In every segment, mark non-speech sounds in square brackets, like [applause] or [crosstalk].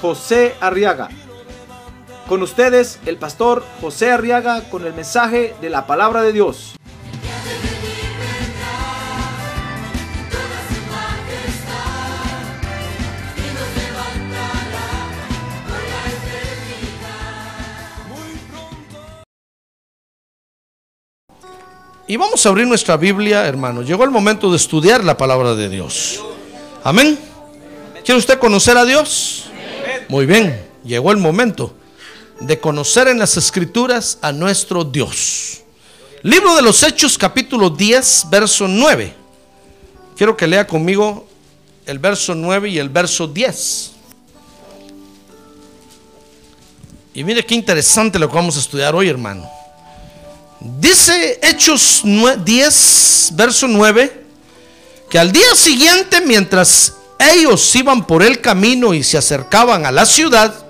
José Arriaga. Con ustedes, el pastor José Arriaga con el mensaje de la palabra de Dios. Y vamos a abrir nuestra Biblia, hermano. Llegó el momento de estudiar la palabra de Dios. Amén. ¿Quiere usted conocer a Dios? Muy bien, llegó el momento de conocer en las escrituras a nuestro Dios. Libro de los Hechos, capítulo 10, verso 9. Quiero que lea conmigo el verso 9 y el verso 10. Y mire qué interesante lo que vamos a estudiar hoy, hermano. Dice Hechos 10, verso 9, que al día siguiente, mientras ellos iban por el camino y se acercaban a la ciudad,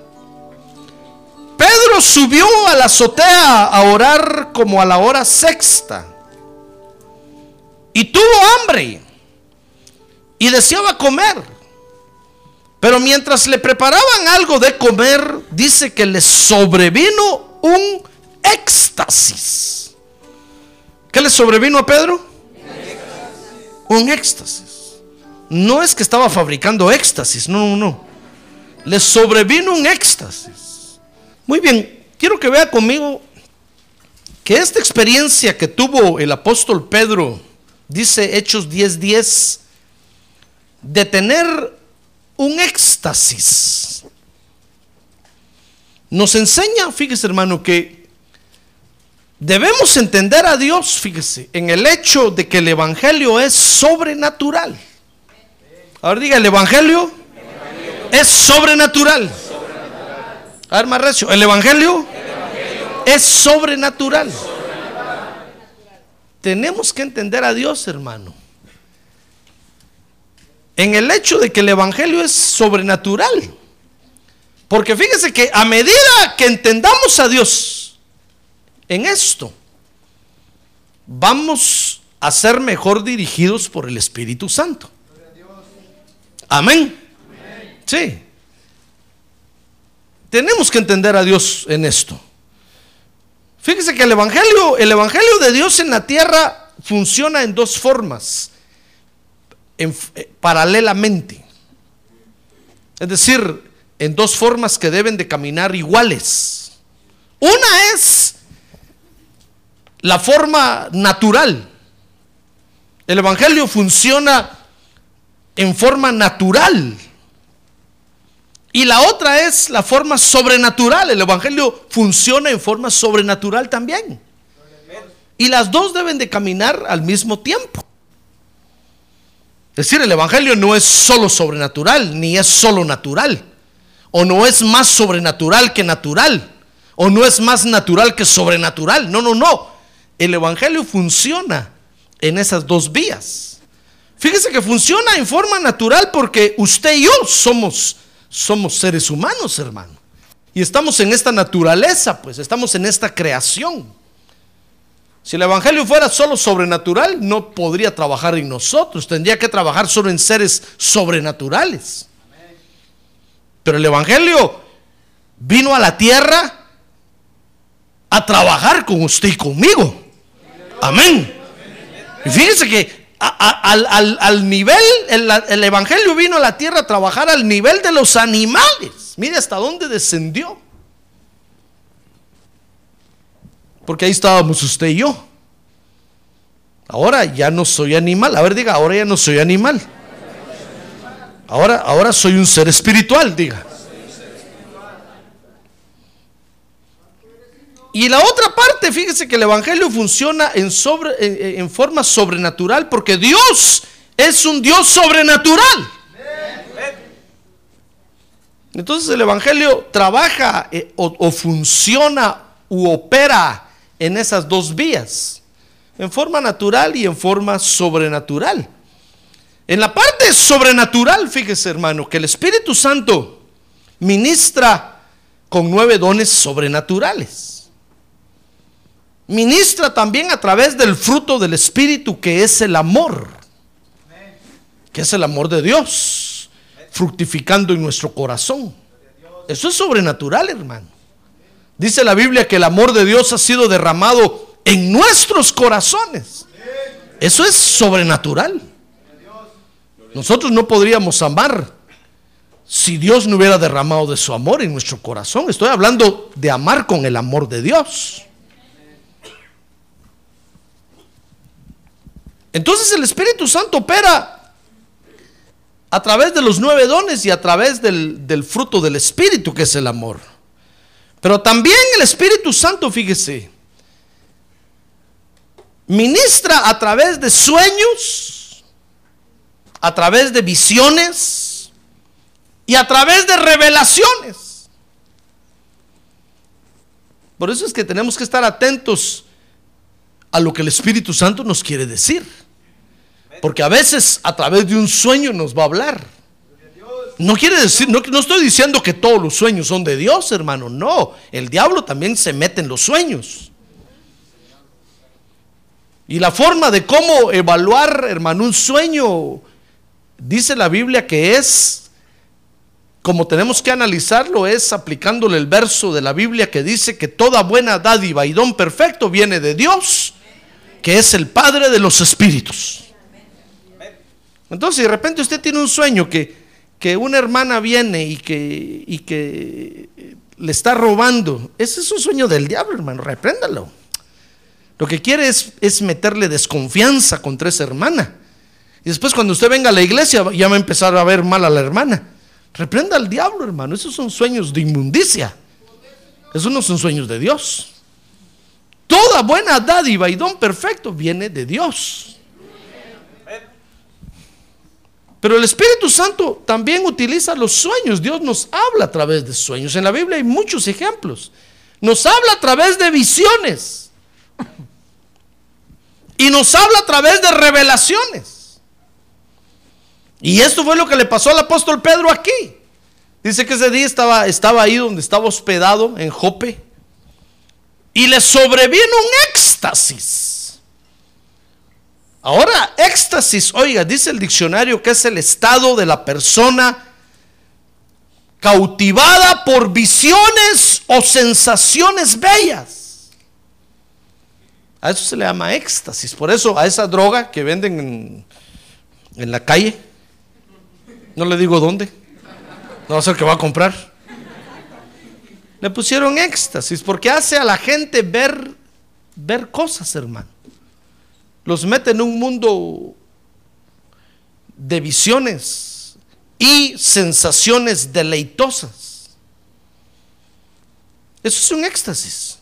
Pedro subió a la azotea a orar como a la hora sexta. Y tuvo hambre y deseaba comer. Pero mientras le preparaban algo de comer, dice que le sobrevino un éxtasis. ¿Qué le sobrevino a Pedro? Un éxtasis. No es que estaba fabricando éxtasis, no, no. Le sobrevino un éxtasis. Muy bien, quiero que vea conmigo que esta experiencia que tuvo el apóstol Pedro, dice Hechos 10:10, de tener un éxtasis, nos enseña, fíjese hermano, que debemos entender a Dios, fíjese, en el hecho de que el Evangelio es sobrenatural. Ahora diga, el Evangelio, es sobrenatural. A ver, más recio, el Evangelio, es sobrenatural. Tenemos que entender a Dios, hermano. En el hecho de que el Evangelio es sobrenatural. Porque fíjese que a medida que entendamos a Dios en esto, vamos a ser mejor dirigidos por el Espíritu Santo. Amén. Sí. Tenemos que entender a Dios en esto. Fíjese que el evangelio, el evangelio de Dios en la tierra funciona en dos formas, eh, paralelamente. Es decir, en dos formas que deben de caminar iguales. Una es la forma natural. El evangelio funciona en forma natural. Y la otra es la forma sobrenatural. El Evangelio funciona en forma sobrenatural también. Y las dos deben de caminar al mismo tiempo. Es decir, el Evangelio no es solo sobrenatural, ni es solo natural. O no es más sobrenatural que natural. O no es más natural que sobrenatural. No, no, no. El Evangelio funciona en esas dos vías. Fíjese que funciona en forma natural porque usted y yo somos, somos seres humanos, hermano. Y estamos en esta naturaleza, pues estamos en esta creación. Si el Evangelio fuera solo sobrenatural, no podría trabajar en nosotros, tendría que trabajar solo en seres sobrenaturales. Pero el Evangelio vino a la tierra a trabajar con usted y conmigo. Amén. Y fíjense que al, nivel, el, Evangelio vino a la tierra a trabajar al nivel de los animales. Mire hasta dónde descendió. Porque ahí estábamos usted y yo. Ahora ya no soy animal. A ver, diga, ahora ya no soy animal. Ahora, ahora soy un ser espiritual, diga. Y la otra parte, fíjese que el Evangelio funciona en, sobre, en, forma sobrenatural porque Dios es un Dios sobrenatural. Entonces el Evangelio trabaja eh, o, o funciona u opera en esas dos vías, en forma natural y en forma sobrenatural. En la parte sobrenatural, fíjese hermano, que el Espíritu Santo ministra con nueve dones sobrenaturales. Ministra también a través del fruto del Espíritu que es el amor, que es el amor de Dios, fructificando en nuestro corazón. Eso es sobrenatural, hermano. Dice la Biblia que el amor de Dios ha sido derramado en nuestros corazones. Eso es sobrenatural. Nosotros no podríamos amar si Dios no hubiera derramado de su amor en nuestro corazón. Estoy hablando de amar con el amor de Dios. Entonces el Espíritu Santo opera a través de los nueve dones y a través del, del fruto del Espíritu, que es el amor. Pero también el Espíritu Santo, fíjese, ministra a través de sueños, a través de visiones y a través de revelaciones. Por eso es que tenemos que estar atentos a lo que el Espíritu Santo nos quiere decir. Porque a veces a través de un sueño nos va a hablar. No quiere decir, no, estoy diciendo que todos los sueños son de Dios, hermano. No, el diablo también se mete en los sueños. Y la forma de cómo evaluar, hermano, un sueño, dice la Biblia que es, como tenemos que analizarlo, es aplicándole el verso de la Biblia que dice que toda buena dádiva y don perfecto viene de Dios, que es el Padre de los Espíritus. Entonces, de repente usted tiene un sueño que, que una hermana viene y que, y que le está robando. Ese es un sueño del diablo, hermano, repréndalo. Lo que quiere es, es, meterle desconfianza contra esa hermana. Y después cuando usted venga a la iglesia ya va a empezar a ver mal a la hermana. Reprenda al diablo, hermano. Esos son sueños de inmundicia. Esos no son sueños de Dios. Toda buena dádiva y don perfecto viene de Dios. Pero el Espíritu Santo también utiliza los sueños. Dios nos habla a través de sueños. En la Biblia hay muchos ejemplos. Nos habla a través de visiones. Y nos habla a través de revelaciones. Y esto fue lo que le pasó al apóstol Pedro aquí. Dice que ese día estaba, estaba ahí donde estaba hospedado, en Jope. Y le sobrevino un éxtasis. Ahora, éxtasis, oiga, dice el diccionario que es el estado de la persona cautivada por visiones o sensaciones bellas. A eso se le llama éxtasis. Por eso a esa droga que venden en, la calle, no le digo dónde, no va a ser que va a comprar. Le pusieron éxtasis porque hace a la gente ver, ver cosas, hermano los mete en un mundo de visiones y sensaciones deleitosas. Eso es un éxtasis.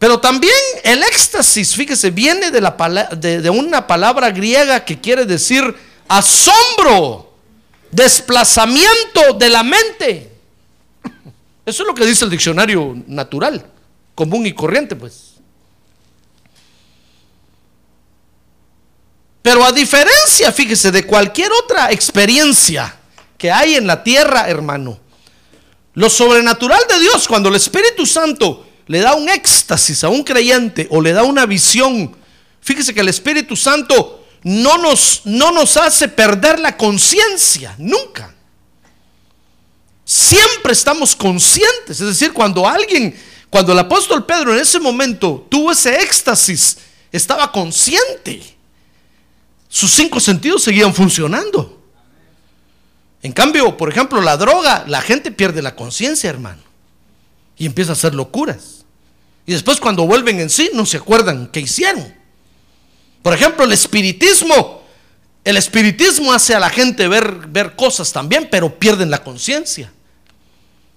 Pero también el éxtasis, fíjese, viene de, la, de, una palabra griega que quiere decir asombro, desplazamiento de la mente. Eso es lo que dice el diccionario natural, común y corriente, pues. Pero a diferencia, fíjese, de cualquier otra experiencia que hay en la tierra, hermano, lo sobrenatural de Dios, cuando el Espíritu Santo le da un éxtasis a un creyente o le da una visión, fíjese que el Espíritu Santo no nos, no nos hace perder la conciencia, nunca. Siempre estamos conscientes, es decir, cuando alguien, cuando el apóstol Pedro en ese momento tuvo ese éxtasis, estaba consciente sus cinco sentidos seguían funcionando. En cambio, por ejemplo, la droga, la gente pierde la conciencia, hermano. Y empieza a hacer locuras. Y después cuando vuelven en sí, no se acuerdan qué hicieron. Por ejemplo, el espiritismo. El espiritismo hace a la gente ver, ver cosas también, pero pierden la conciencia.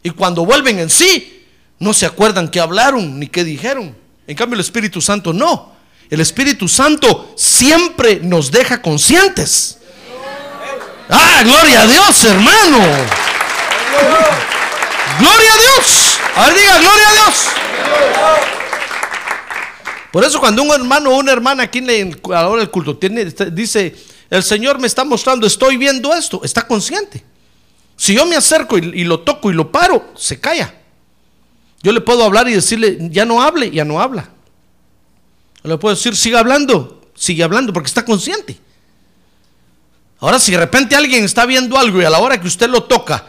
Y cuando vuelven en sí, no se acuerdan qué hablaron ni qué dijeron. En cambio, el Espíritu Santo no. El Espíritu Santo siempre nos deja conscientes. Ah, gloria a Dios, hermano. Dios. A ver, diga, gloria a Dios. Por eso cuando un hermano o una hermana aquí en la, a la hora del culto tiene, dice, el Señor me está mostrando, estoy viendo esto, está consciente. Si yo me acerco y, y lo toco y lo paro, se calla. Yo le puedo hablar y decirle, ya no hable, ya no habla. Le puedo decir, siga hablando, sigue hablando, porque está consciente. Ahora, si de repente alguien está viendo algo y a la hora que usted lo toca,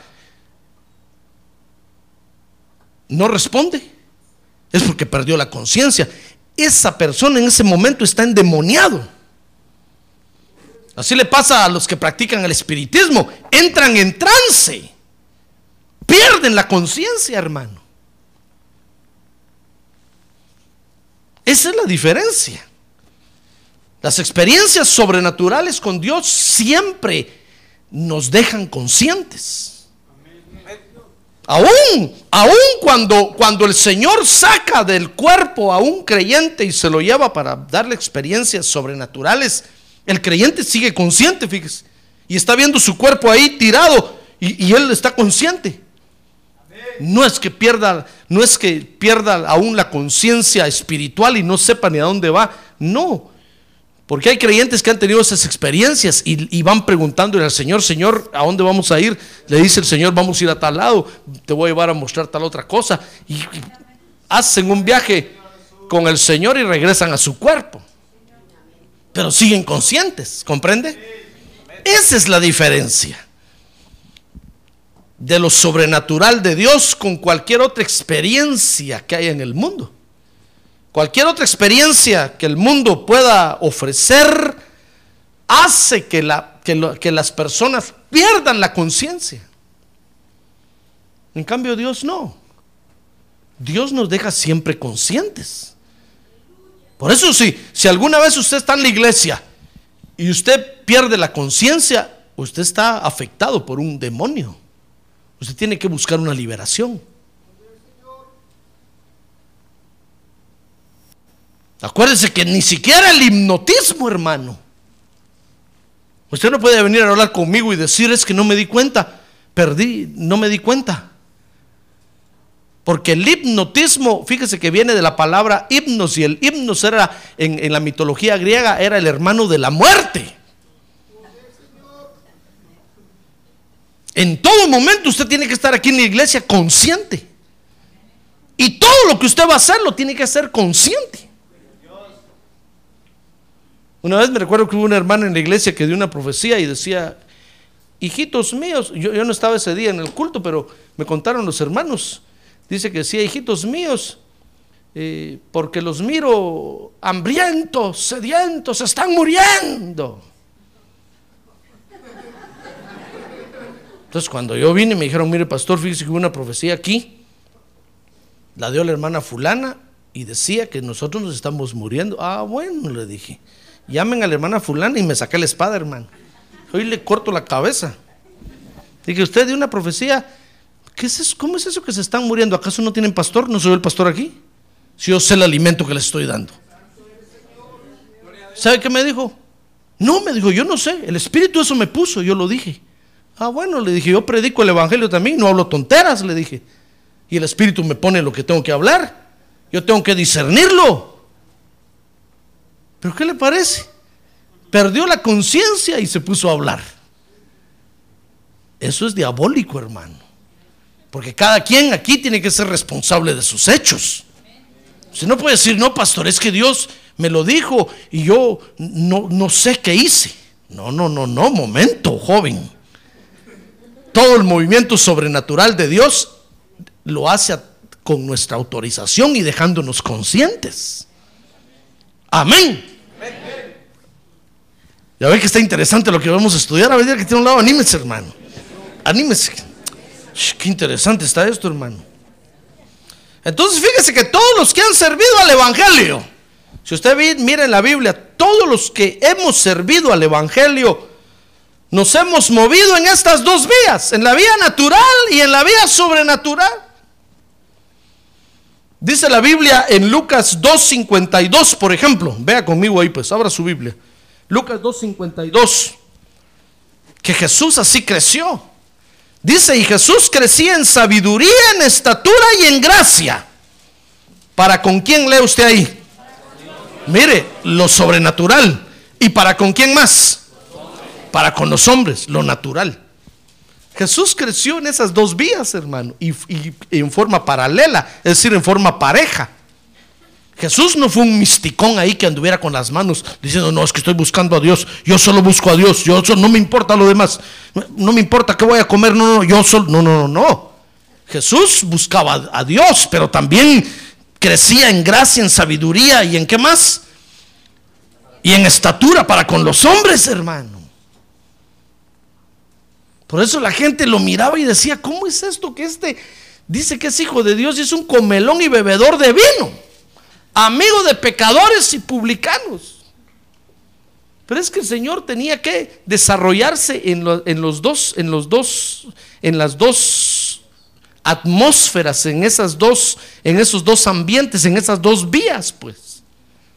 no responde, es porque perdió la conciencia. Esa persona en ese momento está endemoniado. Así le pasa a los que practican el espiritismo. Entran en trance. Pierden la conciencia, hermano. Esa es la diferencia. Las experiencias sobrenaturales con Dios siempre nos dejan conscientes. Aún, aún cuando, cuando el Señor saca del cuerpo a un creyente y se lo lleva para darle experiencias sobrenaturales, el creyente sigue consciente, fíjese. Y está viendo su cuerpo ahí tirado y, y él está consciente. No es que pierda, no es que pierda aún la conciencia espiritual y no sepa ni a dónde va. No. Porque hay creyentes que han tenido esas experiencias y, van preguntándole al Señor, Señor, ¿a dónde vamos a ir? Le dice el Señor, vamos a ir a tal lado, te voy a llevar a mostrar tal otra cosa. Y hacen un viaje con el Señor y regresan a su cuerpo. Pero siguen conscientes, ¿comprende? Esa es la diferencia de lo sobrenatural de Dios con cualquier otra experiencia que haya en el mundo. Cualquier otra experiencia que el mundo pueda ofrecer hace que las personas pierdan la conciencia. En cambio Dios no. Dios nos deja siempre conscientes. Por eso sí, si alguna vez usted está en la iglesia y usted pierde la conciencia, usted está afectado por un demonio. Usted tiene que buscar una liberación. Acuérdese que ni siquiera el hipnotismo, hermano. Usted no puede venir a hablar conmigo y decir es que no me di cuenta, perdí, no me di cuenta. Porque el hipnotismo, fíjese que viene de la palabra hipnos y el hipnos era en, en la mitología griega, era el hermano de la muerte. En todo momento usted tiene que estar aquí en la iglesia consciente. Y todo lo que usted va a hacer lo tiene que hacer consciente. Una vez me recuerdo que hubo una hermana en la iglesia que dio una profecía y decía, hijitos míos, yo, no estaba ese día en el culto, pero me contaron los hermanos. Dice que decía, hijitos míos, eh, porque los miro hambrientos, sedientos, están muriendo. Entonces cuando yo vine me dijeron, mire pastor, fíjese que hubo una profecía aquí, la dio la hermana fulana y decía que nosotros nos estamos muriendo. Ah, bueno, le dije, llamen a la hermana fulana y me saqué la espada, hermano. Hoy le corto la cabeza. Dije, usted dio una profecía, ¿qué es eso? ¿cómo es eso que se están muriendo? ¿Acaso no tienen pastor? ¿No soy el pastor aquí? Si yo sé el alimento que les estoy dando. ¿Sabe qué me dijo? No, me dijo, yo no sé, el Espíritu eso me puso, yo lo dije. Ah, bueno, le dije, yo predico el Evangelio también, no hablo tonteras, le dije. Y el Espíritu me pone lo que tengo que hablar. Yo tengo que discernirlo. ¿Pero qué le parece? Perdió la conciencia y se puso a hablar. Eso es diabólico, hermano. Porque cada quien aquí tiene que ser responsable de sus hechos. Usted no puede decir, no, pastor, es que Dios me lo dijo y yo no, no sé qué hice. No, no, no, no, momento, joven todo el movimiento sobrenatural de Dios lo hace con nuestra autorización y dejándonos conscientes. Amén. Ya ve que está interesante lo que vamos a estudiar. A ver, que tiene un lado, anímese, hermano. Anímese. Qué interesante está esto, hermano. Entonces, fíjese que todos los que han servido al Evangelio, si usted mira en la Biblia, todos los que hemos servido al Evangelio, nos hemos movido en estas dos vías, en la vía natural y en la vía sobrenatural. Dice la Biblia en Lucas 2.52, por ejemplo. Vea conmigo ahí, pues, abra su Biblia. Lucas 2.52. Que Jesús así creció. Dice, y Jesús crecía en sabiduría, en estatura y en gracia. ¿Para con quién lee usted ahí? Mire, lo sobrenatural. ¿Y para con quién más? Para con los hombres, lo natural. Jesús creció en esas dos vías, hermano, y, en forma paralela, es decir, en forma pareja. Jesús no fue un misticón ahí que anduviera con las manos diciendo, no, es que estoy buscando a Dios, yo solo busco a Dios, yo no me importa lo demás, no me importa qué voy a comer, no, no, yo solo, no, no, no, no. Jesús buscaba a Dios, pero también crecía en gracia, en sabiduría y en qué más? Y en estatura para con los hombres, hermano. Por eso la gente lo miraba y decía, ¿cómo es esto que este dice que es hijo de Dios y es un comelón y bebedor de vino? amigo de pecadores y publicanos. Pero es que el Señor tenía que desarrollarse en, los dos, en los dos, en las dos atmósferas, en esas dos, en esos dos ambientes, en esas dos vías, pues.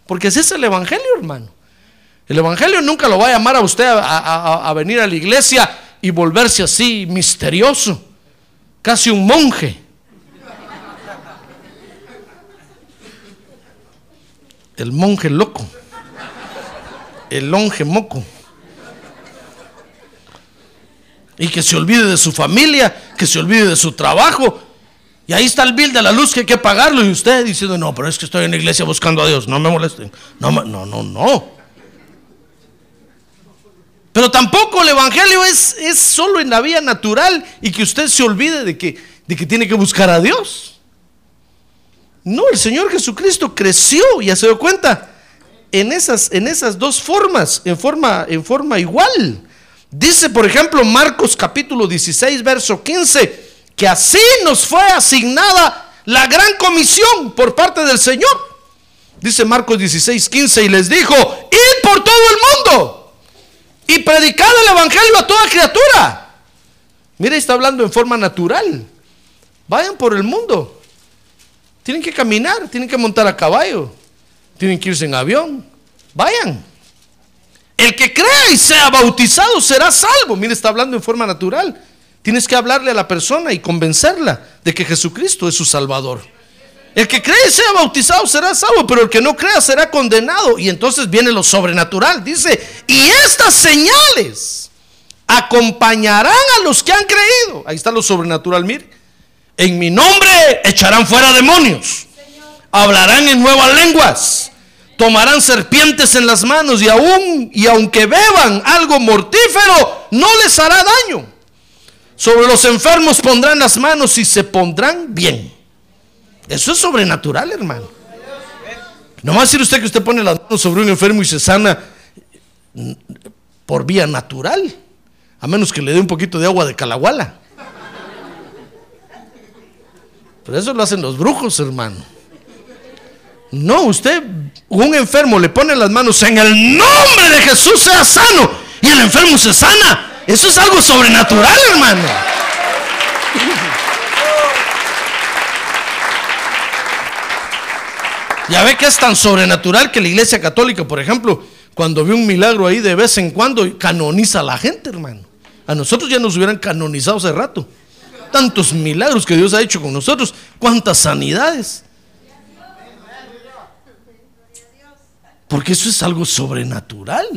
Porque ese es el Evangelio, hermano. El Evangelio nunca lo va a llamar a usted a venir a la iglesia y volverse así misterioso, casi un monje. el monje loco, el longe moco. Y que se olvide de su familia, que se olvide de su trabajo. Y ahí está el bill de la luz que hay que pagarlo. Y usted diciendo, no, pero es que estoy en la iglesia buscando a Dios, no me molesten. No, no, no, no. Pero tampoco el Evangelio es, es solo en la vía natural y que usted se olvide de que, de que tiene que buscar a Dios. No, el Señor Jesucristo creció, ya se dio cuenta, en esas, en esas dos formas, en forma, en forma igual. Dice, por ejemplo, Marcos capítulo 16, verso 15, que así nos fue asignada la gran comisión por parte del Señor. Dice Marcos 16, 15, y les dijo, id por todo el mundo y predicad el Evangelio a toda criatura. Mire, está hablando en forma natural. Vayan por el mundo tienen que caminar, tienen que montar a caballo, tienen que irse en avión. Vayan. El que crea y sea bautizado será salvo. Mire, está hablando en forma natural. Tienes que hablarle a la persona y convencerla de que Jesucristo es su Salvador. El que cree y sea bautizado será salvo, pero el que no crea será condenado. Y entonces viene lo sobrenatural. Dice, y estas señales acompañarán a los que han creído. Ahí está lo sobrenatural, mire. En mi nombre echarán fuera demonios. Hablarán en nuevas lenguas. Tomarán serpientes en las manos y aún y aunque beban algo mortífero, no les hará daño. Sobre los enfermos pondrán las manos y se pondrán bien. Eso es sobrenatural, hermano. No va a decir usted que usted pone las manos sobre un enfermo y se sana por vía natural, a menos que le dé un poquito de agua de calahuala. Pero eso lo hacen los brujos, hermano. No, usted, un enfermo le pone las manos en el nombre de Jesús, sea sano. Y el enfermo se sana. Eso es algo sobrenatural, hermano. Ya ve que es tan sobrenatural que la iglesia católica, por ejemplo, cuando ve un milagro ahí de vez en cuando, canoniza a la gente, hermano. A nosotros ya nos hubieran canonizado hace rato tantos milagros que Dios ha hecho con nosotros, cuántas sanidades. Porque eso es algo sobrenatural.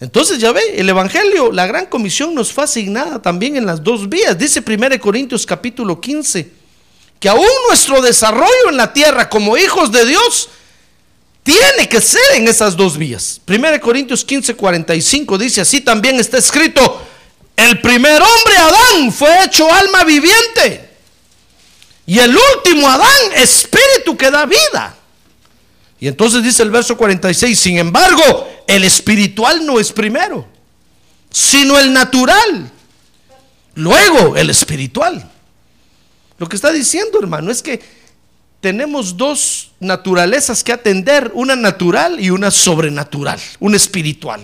Entonces ya ve, el Evangelio, la gran comisión nos fue asignada también en las dos vías. Dice 1 Corintios capítulo 15, que aún nuestro desarrollo en la tierra como hijos de Dios tiene que ser en esas dos vías. 1 Corintios 15, 45 dice, así también está escrito, el primer hombre, Adán, fue hecho alma viviente. Y el último Adán, espíritu que da vida. Y entonces dice el verso 46, sin embargo, el espiritual no es primero, sino el natural. Luego el espiritual. Lo que está diciendo, hermano, es que tenemos dos naturalezas que atender, una natural y una sobrenatural, una espiritual.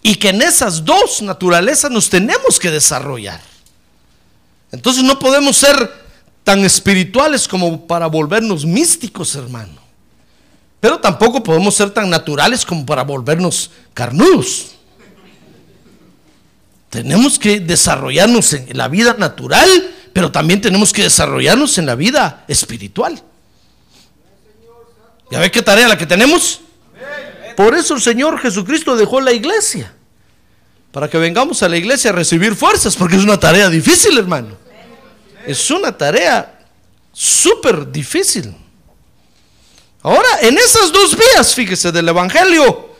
Y que en esas dos naturalezas nos tenemos que desarrollar. Entonces no podemos ser tan espirituales como para volvernos místicos, hermano. Pero tampoco podemos ser tan naturales como para volvernos carnudos. Tenemos que desarrollarnos en la vida natural, pero también tenemos que desarrollarnos en la vida espiritual. ¿Ya ve qué tarea la que tenemos? Por eso el Señor Jesucristo dejó la iglesia. Para que vengamos a la iglesia a recibir fuerzas, porque es una tarea difícil, hermano. Es una tarea súper difícil. Ahora, en esas dos vías, fíjese, del Evangelio,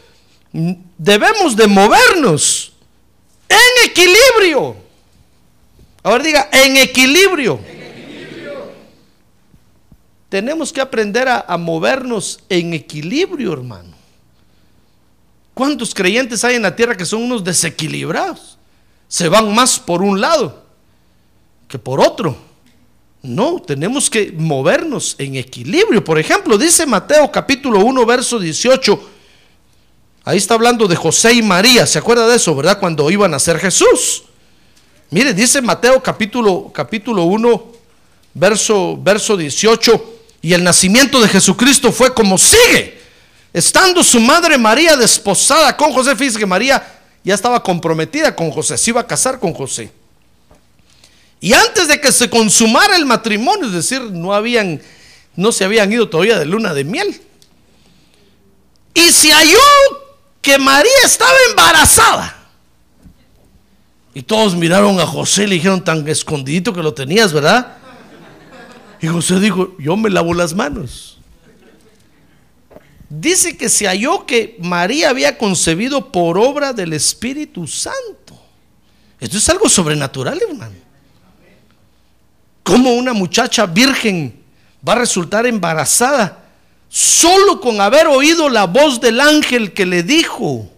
debemos de movernos en equilibrio. Ahora diga, en equilibrio. Tenemos que aprender a, a movernos en equilibrio, hermano. ¿Cuántos creyentes hay en la tierra que son unos desequilibrados? Se van más por un lado que por otro. No, tenemos que movernos en equilibrio. Por ejemplo, dice Mateo capítulo 1, verso 18. Ahí está hablando de José y María. ¿Se acuerda de eso, verdad? Cuando iban a ser Jesús. Mire, dice Mateo capítulo, capítulo 1, verso, verso 18. Y el nacimiento de Jesucristo fue como sigue. Estando su madre María desposada con José, fíjese que María ya estaba comprometida con José, se iba a casar con José. Y antes de que se consumara el matrimonio, es decir, no habían, no se habían ido todavía de luna de miel. Y se halló que María estaba embarazada. Y todos miraron a José y le dijeron tan escondidito que lo tenías, ¿verdad? Y José dijo, yo me lavo las manos. Dice que se halló que María había concebido por obra del Espíritu Santo. Esto es algo sobrenatural, hermano. ¿Cómo una muchacha virgen va a resultar embarazada solo con haber oído la voz del ángel que le dijo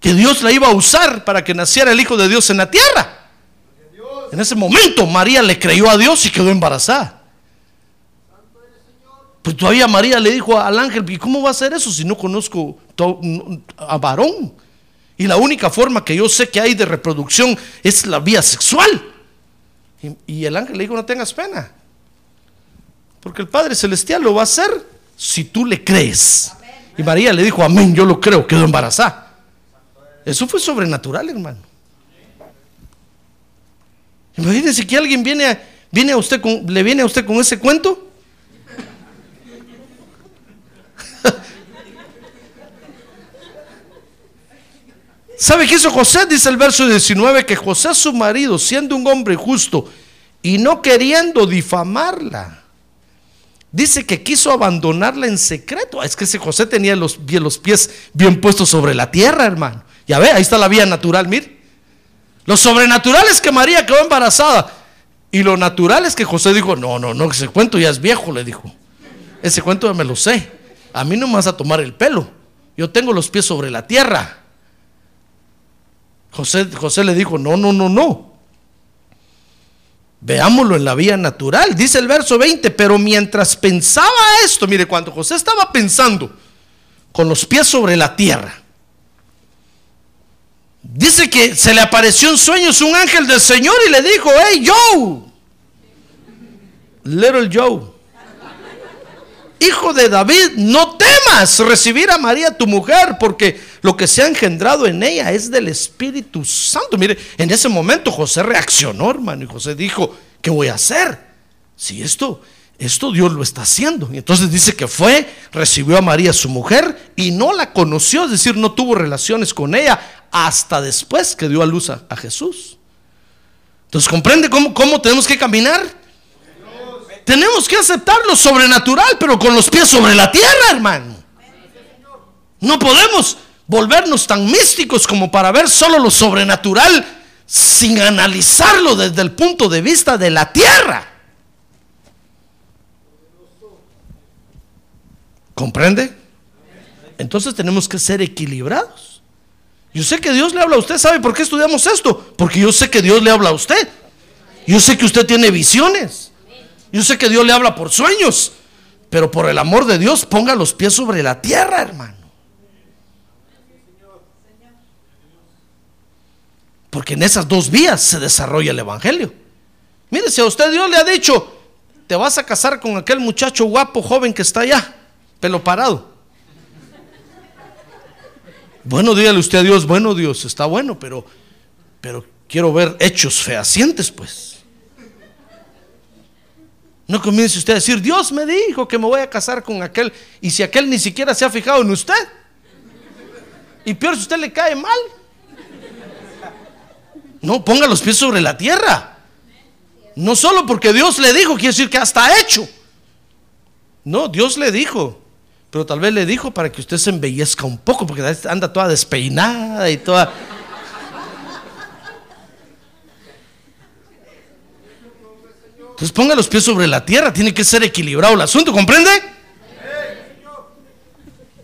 que Dios la iba a usar para que naciera el Hijo de Dios en la tierra? En ese momento María le creyó a Dios y quedó embarazada. Pues todavía María le dijo al ángel, ¿y cómo va a ser eso si no conozco a varón? Y la única forma que yo sé que hay de reproducción es la vía sexual. Y, el ángel le dijo, no tengas pena. Porque el Padre Celestial lo va a hacer si tú le crees. Y María le dijo, amén, yo lo creo, quedó embarazada. Eso fue sobrenatural, hermano. Imagínense que alguien viene a, viene a usted con, le viene a usted con ese cuento. [laughs] ¿Sabe qué hizo José? Dice el verso 19 que José su marido, siendo un hombre justo y no queriendo difamarla, dice que quiso abandonarla en secreto. Es que ese José tenía los, los pies bien puestos sobre la tierra, hermano. Ya ve, ahí está la vía natural, mire. Lo sobrenatural es que María quedó embarazada. Y lo natural es que José dijo, no, no, no, ese cuento ya es viejo, le dijo. Ese cuento ya me lo sé. A mí no me vas a tomar el pelo. Yo tengo los pies sobre la tierra. José, José le dijo, no, no, no, no. Veámoslo en la vía natural. Dice el verso 20, pero mientras pensaba esto, mire, cuando José estaba pensando con los pies sobre la tierra, dice que se le apareció en sueños un ángel del Señor y le dijo, hey Joe, little Joe, hijo de David, no temas recibir a María tu mujer, porque lo que se ha engendrado en ella es del Espíritu Santo. Mire, en ese momento José reaccionó, hermano, y José dijo, ¿qué voy a hacer? Si esto, esto Dios lo está haciendo. Y entonces dice que fue, recibió a María su mujer y no la conoció, es decir, no tuvo relaciones con ella hasta después que dio a luz a, Jesús. Entonces, ¿comprende cómo, cómo tenemos que caminar? Tenemos que aceptar lo sobrenatural, pero con los pies sobre la tierra, hermano. No podemos volvernos tan místicos como para ver solo lo sobrenatural sin analizarlo desde el punto de vista de la tierra. ¿Comprende? Entonces tenemos que ser equilibrados. Yo sé que Dios le habla a usted. ¿Sabe por qué estudiamos esto? Porque yo sé que Dios le habla a usted. Yo sé que usted tiene visiones. Yo sé que Dios le habla por sueños, pero por el amor de Dios ponga los pies sobre la tierra, hermano. Porque en esas dos vías se desarrolla el Evangelio. Mire, si a usted Dios le ha dicho, te vas a casar con aquel muchacho guapo, joven que está allá, pelo parado. Bueno, dígale usted a Dios, bueno Dios, está bueno, pero, pero quiero ver hechos fehacientes, pues. No comience usted a decir, Dios me dijo que me voy a casar con aquel, y si aquel ni siquiera se ha fijado en usted, y peor si usted le cae mal. No, ponga los pies sobre la tierra. No solo porque Dios le dijo, quiere decir que hasta hecho. No, Dios le dijo. Pero tal vez le dijo para que usted se embellezca un poco, porque anda toda despeinada y toda... Entonces ponga los pies sobre la tierra, tiene que ser equilibrado el asunto, ¿comprende?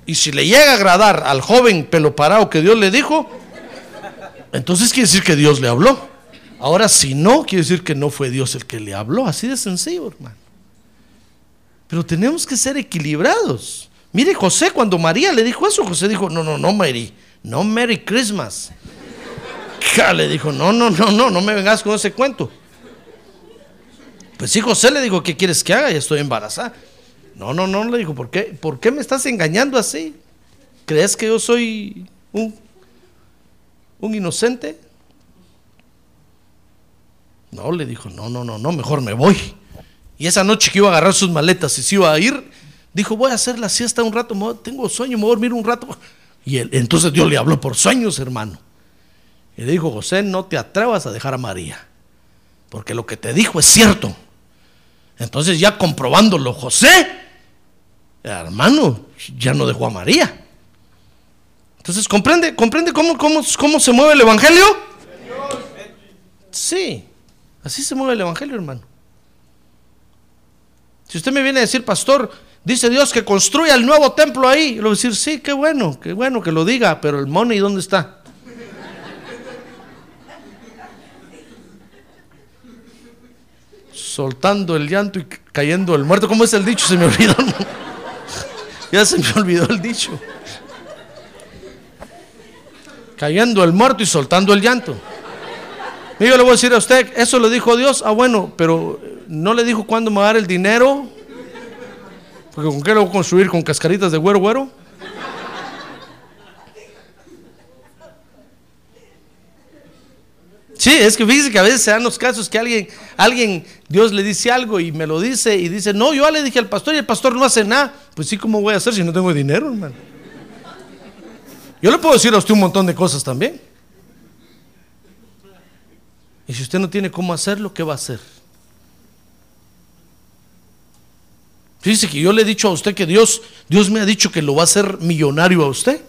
Y si le llega a agradar al joven pelo parado que Dios le dijo, entonces quiere decir que Dios le habló. Ahora, si no, quiere decir que no fue Dios el que le habló. Así de sencillo, hermano. Pero tenemos que ser equilibrados. Mire, José, cuando María le dijo eso, José dijo, no, no, no, Mary, no Merry Christmas. [laughs] Le dijo, no, no, no, no, no me vengas con ese cuento. Pues sí, José le dijo, ¿qué quieres que haga? Ya estoy embarazada. No, no, no, le dijo, ¿por qué, ¿por qué me estás engañando así? ¿Crees que yo soy un, un inocente? No, le dijo, no, no, no, no, mejor me voy. Y esa noche que iba a agarrar sus maletas y se iba a ir, dijo, voy a hacer la siesta un rato, tengo sueño, me voy a dormir un rato. Y entonces Dios le habló por sueños, hermano. Y le dijo, José, no te atrevas a dejar a María, porque lo que te dijo es cierto. Entonces ya comprobándolo, José, hermano, ya no dejó a María. Entonces, ¿comprende, comprende cómo, cómo, cómo se mueve el Evangelio? Sí, así se mueve el Evangelio, hermano. Si usted me viene a decir, pastor, dice Dios que construya el nuevo templo ahí, yo le voy a decir, sí, qué bueno, qué bueno que lo diga, pero el money, ¿dónde está? Soltando el llanto y cayendo el muerto. ¿Cómo es el dicho? Se me olvidó. [laughs] ya se me olvidó el dicho. Cayendo el muerto y soltando el llanto. Y yo le voy a decir a usted, eso lo dijo Dios. Ah, bueno, pero no le dijo cuándo me va a dar el dinero. Porque con qué lo voy a construir, con cascaritas de güero güero. Sí, es que fíjese que a veces se dan los casos que alguien, alguien, Dios le dice algo y me lo dice y dice, no, yo le dije al pastor y el pastor no hace nada. Pues sí, ¿cómo voy a hacer si no tengo dinero, hermano? Yo le puedo decir a usted un montón de cosas también. Y si usted no tiene cómo hacerlo, ¿qué va a hacer? Fíjese que yo le he dicho a usted que Dios, Dios me ha dicho que lo va a hacer millonario a usted.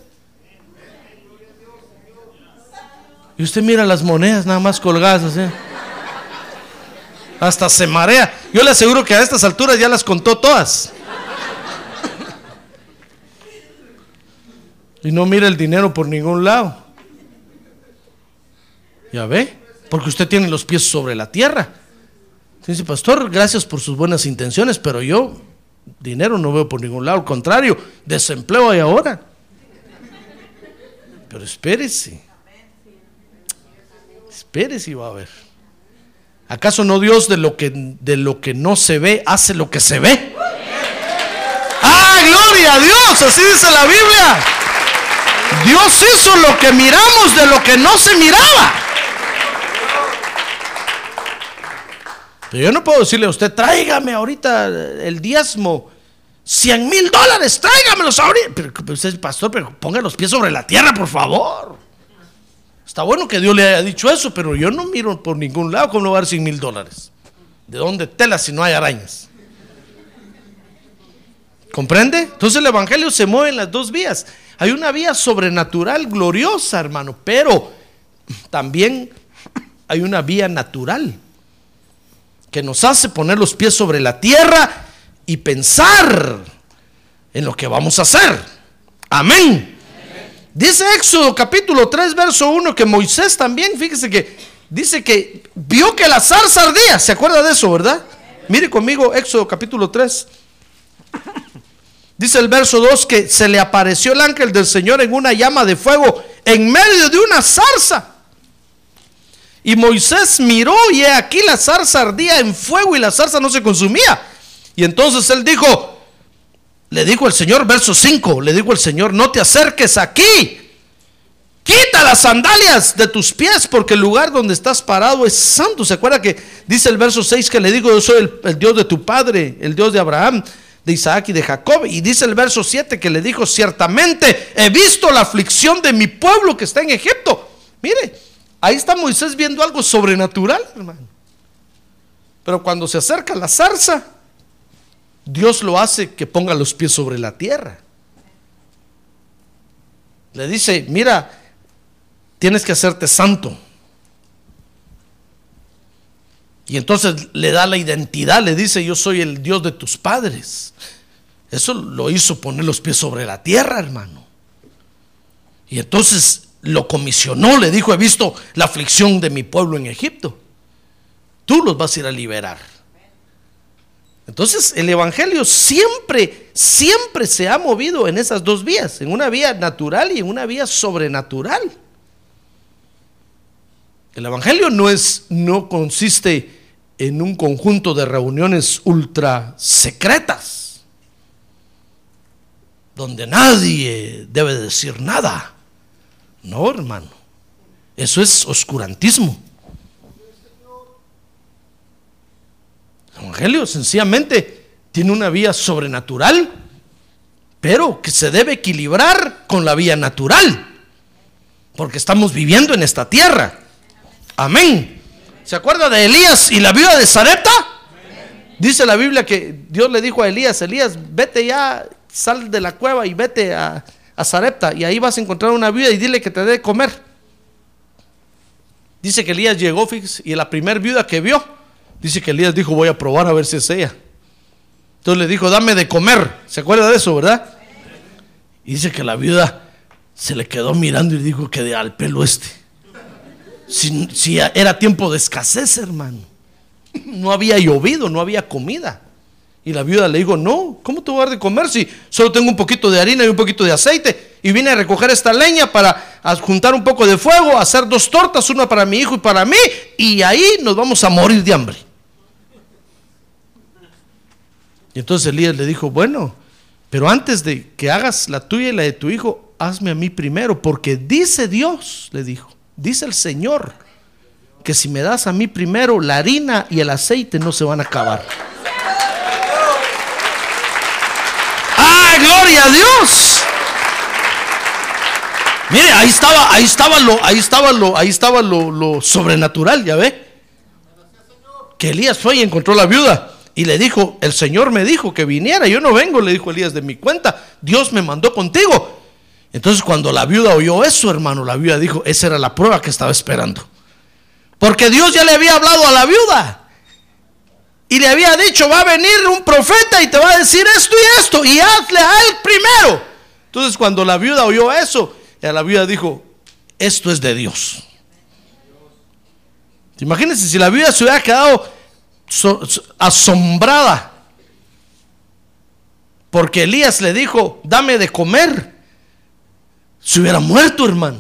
Y usted mira las monedas nada más colgadas así. Hasta se marea. Yo le aseguro que a estas alturas ya las contó todas. Y no mira el dinero por ningún lado. ¿Ya ve? Porque usted tiene los pies sobre la tierra. Dice, pastor, gracias por sus buenas intenciones, pero yo dinero no veo por ningún lado. Al contrario, desempleo hay ahora. Pero espérese. Espérese y va a ver. ¿Acaso no Dios de lo que de lo que no se ve hace lo que se ve? ¡Ah, gloria a Dios! Así dice la Biblia. Dios hizo lo que miramos de lo que no se miraba. Pero yo no puedo decirle a usted, tráigame ahorita el diezmo, 100 mil dólares, tráigamelos ahorita. Pero, pero usted, pastor, pero ponga los pies sobre la tierra, por favor. Está bueno que Dios le haya dicho eso, pero yo no miro por ningún lado cómo le va a dar 100 mil dólares. ¿De dónde tela si no hay arañas? ¿Comprende? Entonces el Evangelio se mueve en las dos vías. Hay una vía sobrenatural gloriosa, hermano, pero también hay una vía natural que nos hace poner los pies sobre la tierra y pensar en lo que vamos a hacer. Amén. Dice Éxodo capítulo 3, verso 1 que Moisés también, fíjese que dice que vio que la zarza ardía. ¿Se acuerda de eso, verdad? Mire conmigo Éxodo capítulo 3. Dice el verso 2 que se le apareció el ángel del Señor en una llama de fuego en medio de una zarza. Y Moisés miró y aquí la zarza ardía en fuego y la zarza no se consumía. Y entonces él dijo, le dijo el Señor, verso 5, le dijo el Señor, no te acerques aquí, las sandalias de tus pies, porque el lugar donde estás parado es santo. ¿Se acuerda que dice el verso 6 que le digo, yo soy el, el Dios de tu padre, el Dios de Abraham, de Isaac y de Jacob? Y dice el verso 7 que le dijo, ciertamente he visto la aflicción de mi pueblo que está en Egipto. Mire, ahí está Moisés viendo algo sobrenatural, hermano. Pero cuando se acerca la zarza, Dios lo hace que ponga los pies sobre la tierra. Le dice, mira, tienes que hacerte santo. Y entonces le da la identidad, le dice, yo soy el Dios de tus padres. Eso lo hizo poner los pies sobre la tierra, hermano. Y entonces lo comisionó, le dijo, he visto la aflicción de mi pueblo en Egipto. Tú los vas a ir a liberar. Entonces el Evangelio siempre, siempre se ha movido en esas dos vías, en una vía natural y en una vía sobrenatural. El Evangelio no es, no consiste en un conjunto de reuniones ultra secretas, donde nadie debe decir nada. No, hermano. Eso es oscurantismo. El Evangelio sencillamente tiene una vía sobrenatural, pero que se debe equilibrar con la vía natural, porque estamos viviendo en esta tierra. Amén. ¿Se acuerda de Elías y la viuda de Sarepta? Dice la Biblia que Dios le dijo a Elías, Elías, vete ya, sal de la cueva y vete a, a Sarepta y ahí vas a encontrar una viuda y dile que te dé de comer. Dice que Elías llegó fíjese, y la primer viuda que vio, dice que Elías dijo, voy a probar a ver si es ella. Entonces le dijo, dame de comer. ¿Se acuerda de eso, verdad? Y dice que la viuda se le quedó mirando y dijo que de al pelo este. Si, si era tiempo de escasez, hermano. No había llovido, no había comida. Y la viuda le dijo, no, ¿cómo te voy a dar de comer si solo tengo un poquito de harina y un poquito de aceite? Y vine a recoger esta leña para juntar un poco de fuego, hacer dos tortas, una para mi hijo y para mí, y ahí nos vamos a morir de hambre. Entonces Elías le dijo, bueno, pero antes de que hagas la tuya y la de tu hijo, hazme a mí primero, porque dice Dios, le dijo, dice el Señor, que si me das a mí primero, la harina y el aceite no se van a acabar. ¡Ah, gloria a Dios! Mire, ahí estaba, ahí estaba lo, ahí estaba lo, ahí estaba lo, lo sobrenatural, ya ve. Que Elías fue y encontró la viuda y le dijo, el Señor me dijo que viniera, yo no vengo, le dijo Elías de mi cuenta, Dios me mandó contigo. Entonces cuando la viuda oyó eso, hermano, la viuda dijo, esa era la prueba que estaba esperando. Porque Dios ya le había hablado a la viuda. Y le había dicho, va a venir un profeta y te va a decir esto y esto, y hazle a él primero. Entonces cuando la viuda oyó eso, ya la viuda dijo, esto es de Dios. Imagínense si la viuda se hubiera quedado so- so- asombrada. Porque Elías le dijo, dame de comer. Se hubiera muerto, hermano.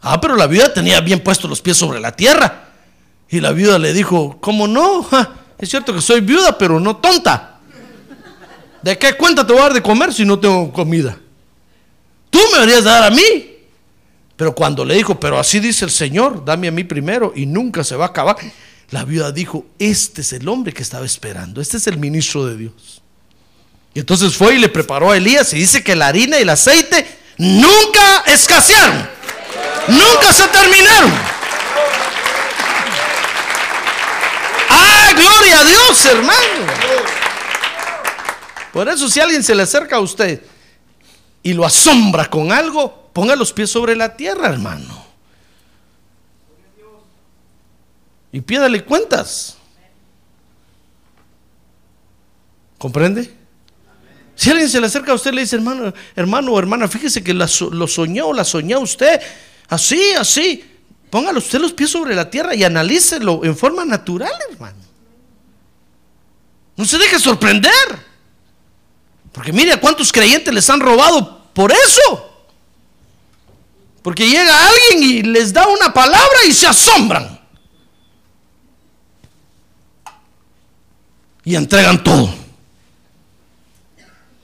Ah, pero la viuda tenía bien puestos los pies sobre la tierra. Y la viuda le dijo, ¿cómo no? Es cierto que soy viuda, pero no tonta. ¿De qué cuenta te voy a dar de comer si no tengo comida? Tú me deberías dar a mí. Pero cuando le dijo, pero así dice el Señor, dame a mí primero y nunca se va a acabar. La viuda dijo, este es el hombre que estaba esperando, este es el ministro de Dios. Y entonces fue y le preparó a Elías y dice que la harina y el aceite nunca escasearon, nunca se terminaron. ¡Ah, gloria a Dios, hermano! Por eso si alguien se le acerca a usted y lo asombra con algo, ponga los pies sobre la tierra, hermano. Y pídale cuentas. ¿Comprende? Si alguien se le acerca a usted le dice, hermano, hermano o hermana, fíjese que lo soñó, la soñó usted, así, así. Póngale usted los pies sobre la tierra y analícelo en forma natural, hermano. No se deje sorprender. Porque mire a cuántos creyentes les han robado por eso. Porque llega alguien y les da una palabra y se asombran. Y entregan todo.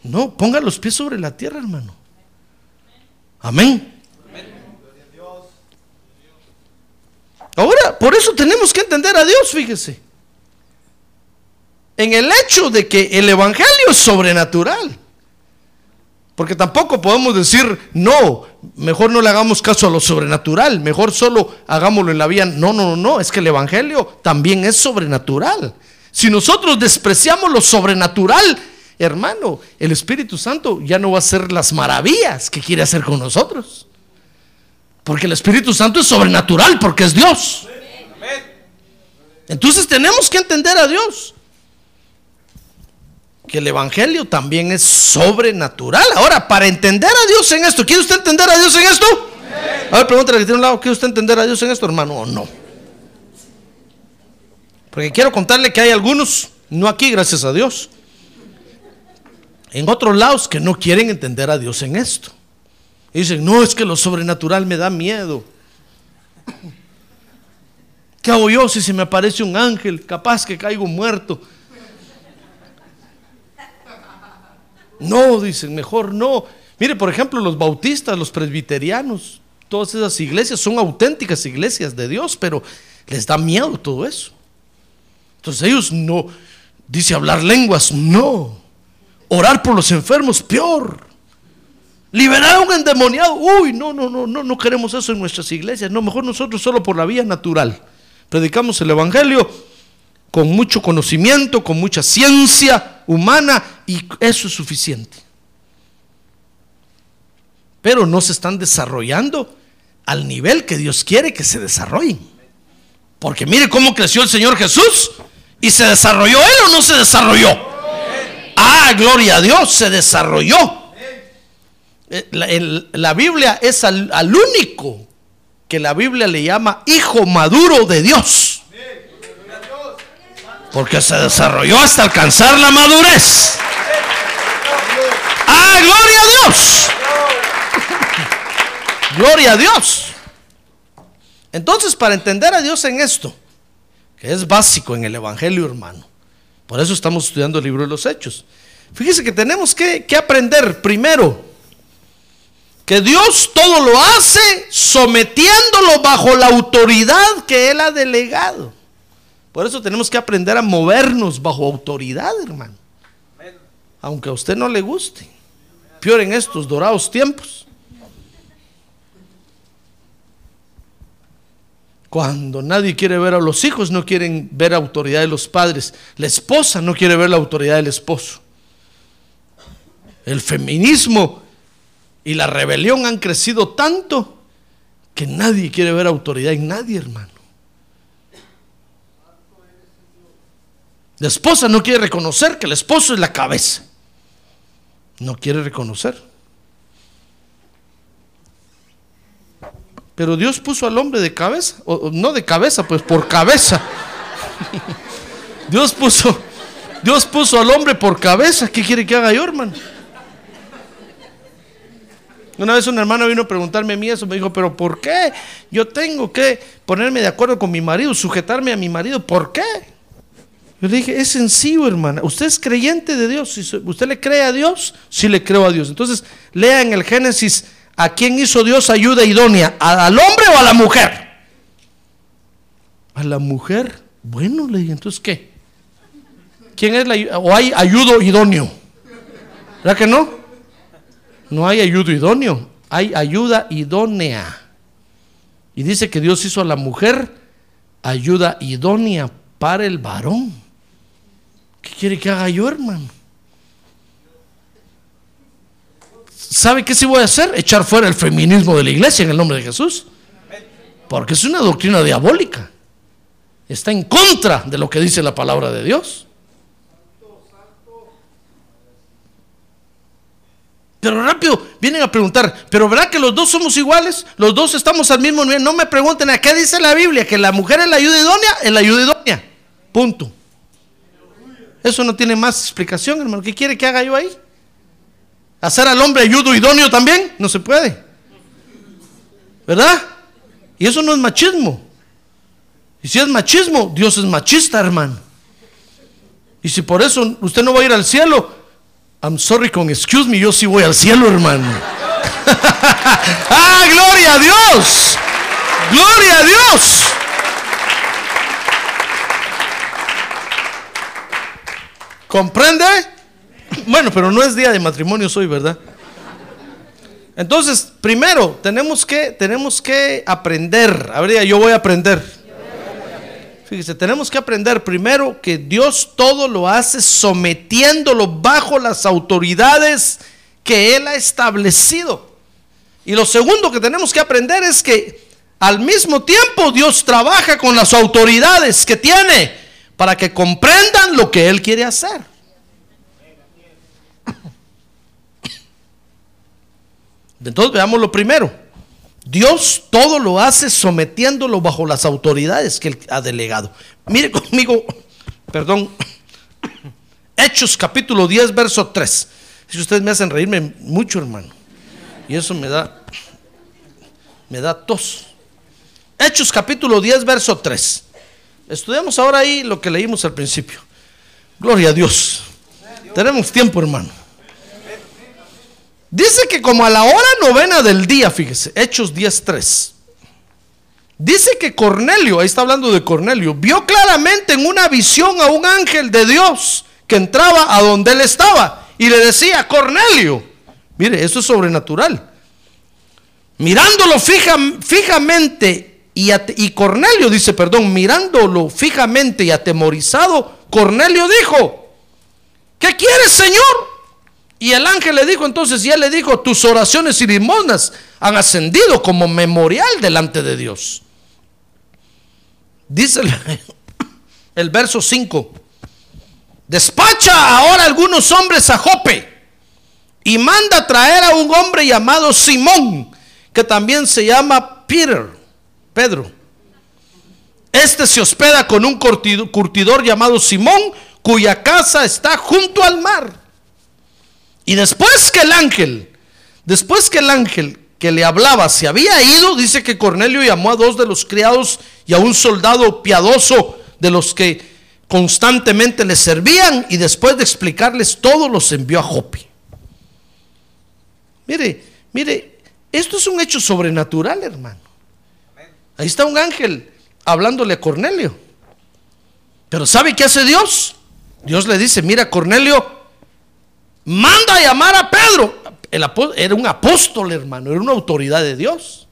No, ponga los pies sobre la tierra, hermano. Amén. por eso tenemos que entender a Dios, fíjese. En el hecho de que el Evangelio es sobrenatural. Porque tampoco podemos decir, no, mejor no le hagamos caso a lo sobrenatural, mejor solo hagámoslo en la vía. No, no, no, no, es que el Evangelio también es sobrenatural. Si nosotros despreciamos lo sobrenatural, hermano, el Espíritu Santo ya no va a hacer las maravillas que quiere hacer con nosotros. Porque el Espíritu Santo es sobrenatural, porque es Dios. Entonces tenemos que entender a Dios que el Evangelio también es sobrenatural. Ahora, para entender a Dios en esto, ¿quiere usted entender a Dios en esto? A ver, pregúntale que tiene un lado, ¿quiere usted entender a Dios en esto, hermano, o no? Porque quiero contarle que hay algunos, no aquí, gracias a Dios, en otros lados que no quieren entender a Dios en esto. Y dicen, no, es que lo sobrenatural me da miedo. ¿Qué hago yo si se me aparece un ángel? Capaz que caigo muerto. No, dicen, mejor no. Mire, por ejemplo, los bautistas, los presbiterianos, todas esas iglesias son auténticas iglesias de Dios, pero les da miedo todo eso. Entonces ellos no, dice hablar lenguas, no. Orar por los enfermos, peor. Liberar a un endemoniado, uy, no, no, no, no, no queremos eso en nuestras iglesias. No, mejor nosotros solo por la vía natural. Predicamos el Evangelio con mucho conocimiento, con mucha ciencia humana y eso es suficiente. Pero no se están desarrollando al nivel que Dios quiere que se desarrollen. Porque mire cómo creció el Señor Jesús y se desarrolló él o no se desarrolló. Ah, gloria a Dios, se desarrolló. Eh, la, Biblia es al, al único que la Biblia le llama hijo maduro de Dios. Porque se desarrolló hasta alcanzar la madurez. ¡Ah, gloria a Dios! gloria a Dios. Entonces, para entender a Dios en esto, que es básico en el Evangelio, hermano, por eso estamos estudiando el libro de los Hechos. Fíjese que tenemos que, que aprender primero que Dios todo lo hace sometiéndolo bajo la autoridad que Él ha delegado. Por eso tenemos que aprender a movernos bajo autoridad, hermano. Aunque a usted no le guste. Peor en estos dorados tiempos. Cuando nadie quiere ver a los hijos, no quieren ver autoridad de los padres. La esposa no quiere ver la autoridad del esposo. El feminismo y la rebelión han crecido tanto que nadie quiere ver autoridad en nadie, hermano. La esposa no quiere reconocer que el esposo es la cabeza. No quiere reconocer. Pero Dios puso al hombre de cabeza, o no de cabeza, pues por cabeza. Dios puso, Dios puso al hombre por cabeza. ¿Qué quiere que haga yo, hermano? Una vez un hermano vino a preguntarme a mí eso, me dijo, pero ¿por qué yo tengo que ponerme de acuerdo con mi marido, sujetarme a mi marido? ¿Por qué? Yo le dije, es sencillo, hermana. Usted es creyente de Dios. Usted le cree a Dios, sí le creo a Dios. Entonces, lea en el Génesis a quién hizo Dios ayuda idónea, ¿A- al hombre o a la mujer. A la mujer. Bueno, le dije, entonces, ¿qué? ¿Quién es la o hay ayudo idóneo? ¿Verdad que no? No hay ayudo idóneo, hay ayuda idónea. Y dice que Dios hizo a la mujer ayuda idónea para el varón. ¿Qué quiere que haga yo, hermano? ¿Sabe qué sí voy a hacer? Echar fuera el feminismo de la iglesia en el nombre de Jesús. Porque es una doctrina diabólica. Está en contra de lo que dice la palabra de Dios. Pero rápido vienen a preguntar, ¿pero verdad que los dos somos iguales? ¿Los dos estamos al mismo nivel? No me pregunten, ¿a qué dice la Biblia? Que la mujer es la ayuda idónea, es la ayuda idónea. Punto. Eso no tiene más explicación, hermano. ¿Qué quiere que haga yo ahí? hacer al hombre ayudo idóneo también, no se puede. ¿Verdad? Y eso no es machismo. Y si es machismo, Dios es machista, hermano. Y si por eso usted no va a ir al cielo, I'm sorry con excuse me, yo sí voy al cielo, hermano. [laughs] ¡Ah, gloria a Dios! ¡Gloria a Dios! ¿Comprende? Bueno, pero no es día de matrimonio hoy, ¿verdad? Entonces, primero, tenemos que, tenemos que aprender. A ver, yo voy a aprender. Fíjese, tenemos que aprender primero que Dios todo lo hace sometiéndolo bajo las autoridades que Él ha establecido. Y lo segundo que tenemos que aprender es que al mismo tiempo Dios trabaja con las autoridades que tiene para que comprendan lo que Él quiere hacer. Entonces veamos lo primero. Dios todo lo hace sometiéndolo bajo las autoridades que Él ha delegado. Mire conmigo, perdón, Hechos capítulo 10, verso 3. Si ustedes me hacen reírme mucho, hermano. Y eso me da, me da tos. Hechos capítulo 10, verso 3. Estudiamos ahora ahí lo que leímos al principio. Gloria a Dios. Tenemos tiempo, hermano. Dice que como a la hora novena del día, fíjese, Hechos 10.3. Dice que Cornelio, ahí está hablando de Cornelio, vio claramente en una visión a un ángel de Dios que entraba a donde él estaba y le decía, Cornelio, mire, eso es sobrenatural. Mirándolo fijamente y, y Cornelio dice, perdón, mirándolo fijamente y atemorizado, Cornelio dijo, ¿qué quieres, Señor? Y el ángel le dijo entonces, y él le dijo, tus oraciones y limosnas han ascendido como memorial delante de Dios. Dice el, [laughs] verso 5, despacha ahora algunos hombres a Jope y manda traer a un hombre llamado Simón, que también se llama Peter, Pedro. Este se hospeda con un curtidor llamado Simón, cuya casa está junto al mar. Y después que el ángel, después que el ángel que le hablaba se había ido, dice que Cornelio llamó a dos de los criados y a un soldado piadoso de los que constantemente le servían y después de explicarles todo los envió a Jope. Mire, mire, esto es un hecho sobrenatural, hermano. Ahí está un ángel hablándole a Cornelio. Pero ¿sabe qué hace Dios? Dios le dice, mira Cornelio, manda a llamar a Pedro. Era un apóstol, hermano, era una autoridad de Dios.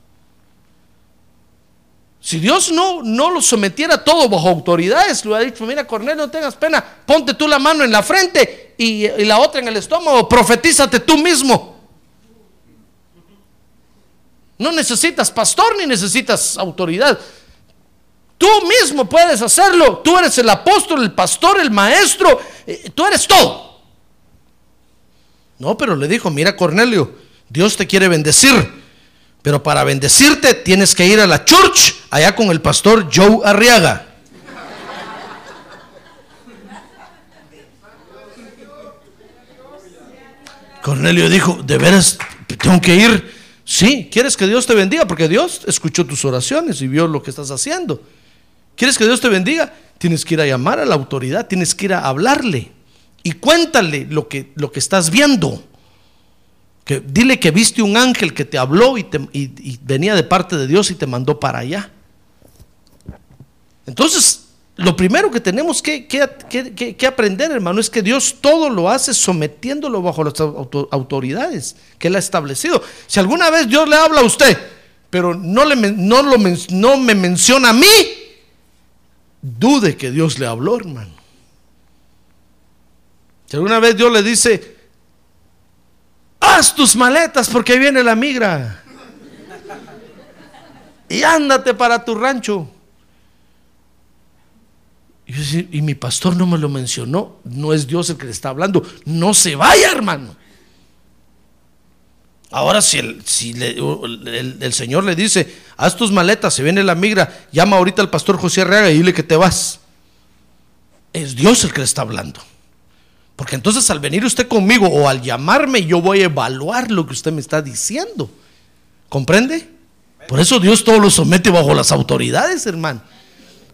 Si Dios no, no lo sometiera todo bajo autoridades, le hubiera dicho, mira Cornelio, no tengas pena, ponte tú la mano en la frente y, y la otra en el estómago, profetízate tú mismo. No necesitas pastor ni necesitas autoridad. Tú mismo puedes hacerlo. Tú eres el apóstol, el pastor, el maestro. Eh, tú eres todo. No, pero le dijo, mira Cornelio, Dios te quiere bendecir, pero para bendecirte tienes que ir a la church allá con el pastor Joe Arriaga. Cornelio dijo, ¿de veras tengo que ir? Sí, ¿quieres que Dios te bendiga? Porque Dios escuchó tus oraciones y vio lo que estás haciendo. ¿Quieres que Dios te bendiga? Tienes que ir a llamar a la autoridad, tienes que ir a hablarle y cuéntale lo que, lo que estás viendo. Que, dile que viste un ángel que te habló y, venía de parte de Dios y te mandó para allá. Entonces, lo primero que tenemos que, que, aprender, hermano, es que Dios todo lo hace sometiéndolo bajo las autoridades que Él ha establecido. Si alguna vez Dios le habla a usted, pero no, le, no, lo, no me menciona a mí, dude que Dios le habló, hermano. Si alguna vez Dios le dice, haz tus maletas porque viene la migra. Y ándate para tu rancho. Y, mi pastor no me lo mencionó. No es Dios el que le está hablando. No se vaya, hermano. Ahora, si, el, si el, Señor le dice, haz tus maletas, se viene la migra, llama ahorita al pastor José Arreaga y dile que te vas. Es Dios el que le está hablando. Porque entonces al venir usted conmigo o al llamarme, yo voy a evaluar lo que usted me está diciendo. ¿Comprende? Por eso Dios todo lo somete bajo las autoridades, hermano.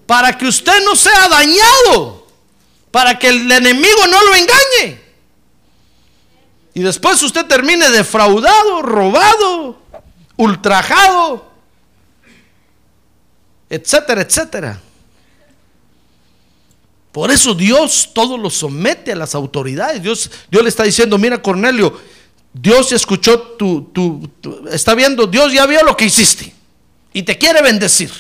Para que usted no sea dañado. Para que el enemigo no lo engañe. Y después usted termine defraudado, robado, ultrajado, etcétera, etcétera. Por eso Dios todo lo somete a las autoridades. Dios, Dios le está diciendo, mira Cornelio, Dios escuchó tu, tu, tu- está viendo, Dios ya vio lo que hiciste y te quiere bendecir.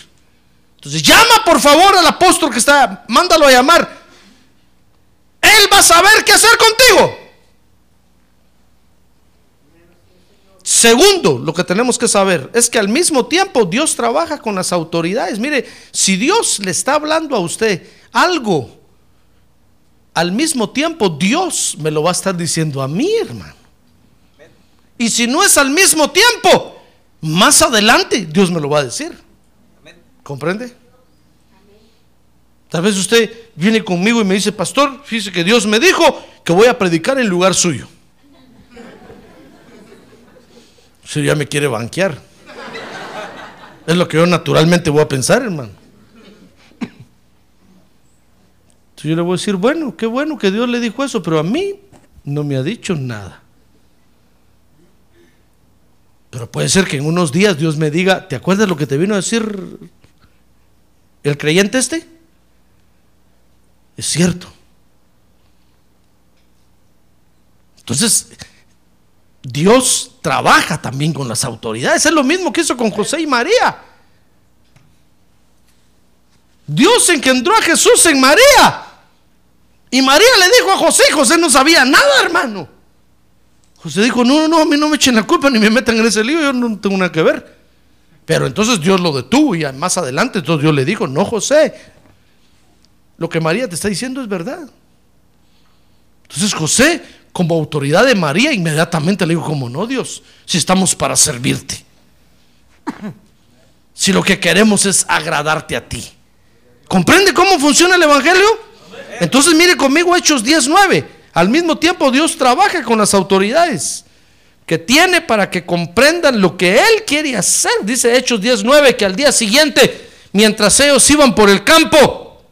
Entonces llama por favor al apóstol que está, mándalo a llamar. Él va a saber qué hacer contigo. Segundo, lo que tenemos que saber es que al mismo tiempo Dios trabaja con las autoridades. Mire, si Dios le está hablando a usted algo, al mismo tiempo Dios me lo va a estar diciendo a mí, hermano. Y si no es al mismo tiempo, más adelante Dios me lo va a decir. ¿Comprende? Tal vez usted viene conmigo y me dice, pastor, fíjese que Dios me dijo que voy a predicar en lugar suyo. Si ya me quiere banquear. Es lo que yo naturalmente voy a pensar, hermano. Entonces yo le voy a decir, bueno, qué bueno que Dios le dijo eso, pero a mí no me ha dicho nada. Pero puede ser que en unos días Dios me diga, ¿te acuerdas lo que te vino a decir el creyente este? Es cierto. Entonces, Dios trabaja también con las autoridades. Es lo mismo que hizo con José y María. Dios engendró a Jesús en María. Y María le dijo a José, José no sabía nada, hermano. José dijo, no, no, no, a mí no me echen la culpa ni me metan en ese lío, yo no tengo nada que ver. Pero entonces Dios lo detuvo y más adelante entonces Dios le dijo, no, José, lo que María te está diciendo es verdad. Entonces José, como autoridad de María, inmediatamente le dijo, como no, Dios, si estamos para servirte. Si lo que queremos es agradarte a ti. ¿Comprende cómo funciona el Evangelio? Entonces mire conmigo Hechos 10.9. Al mismo tiempo Dios trabaja con las autoridades que tiene para que comprendan lo que Él quiere hacer. Dice Hechos 10.9 que al día siguiente, mientras ellos iban por el campo,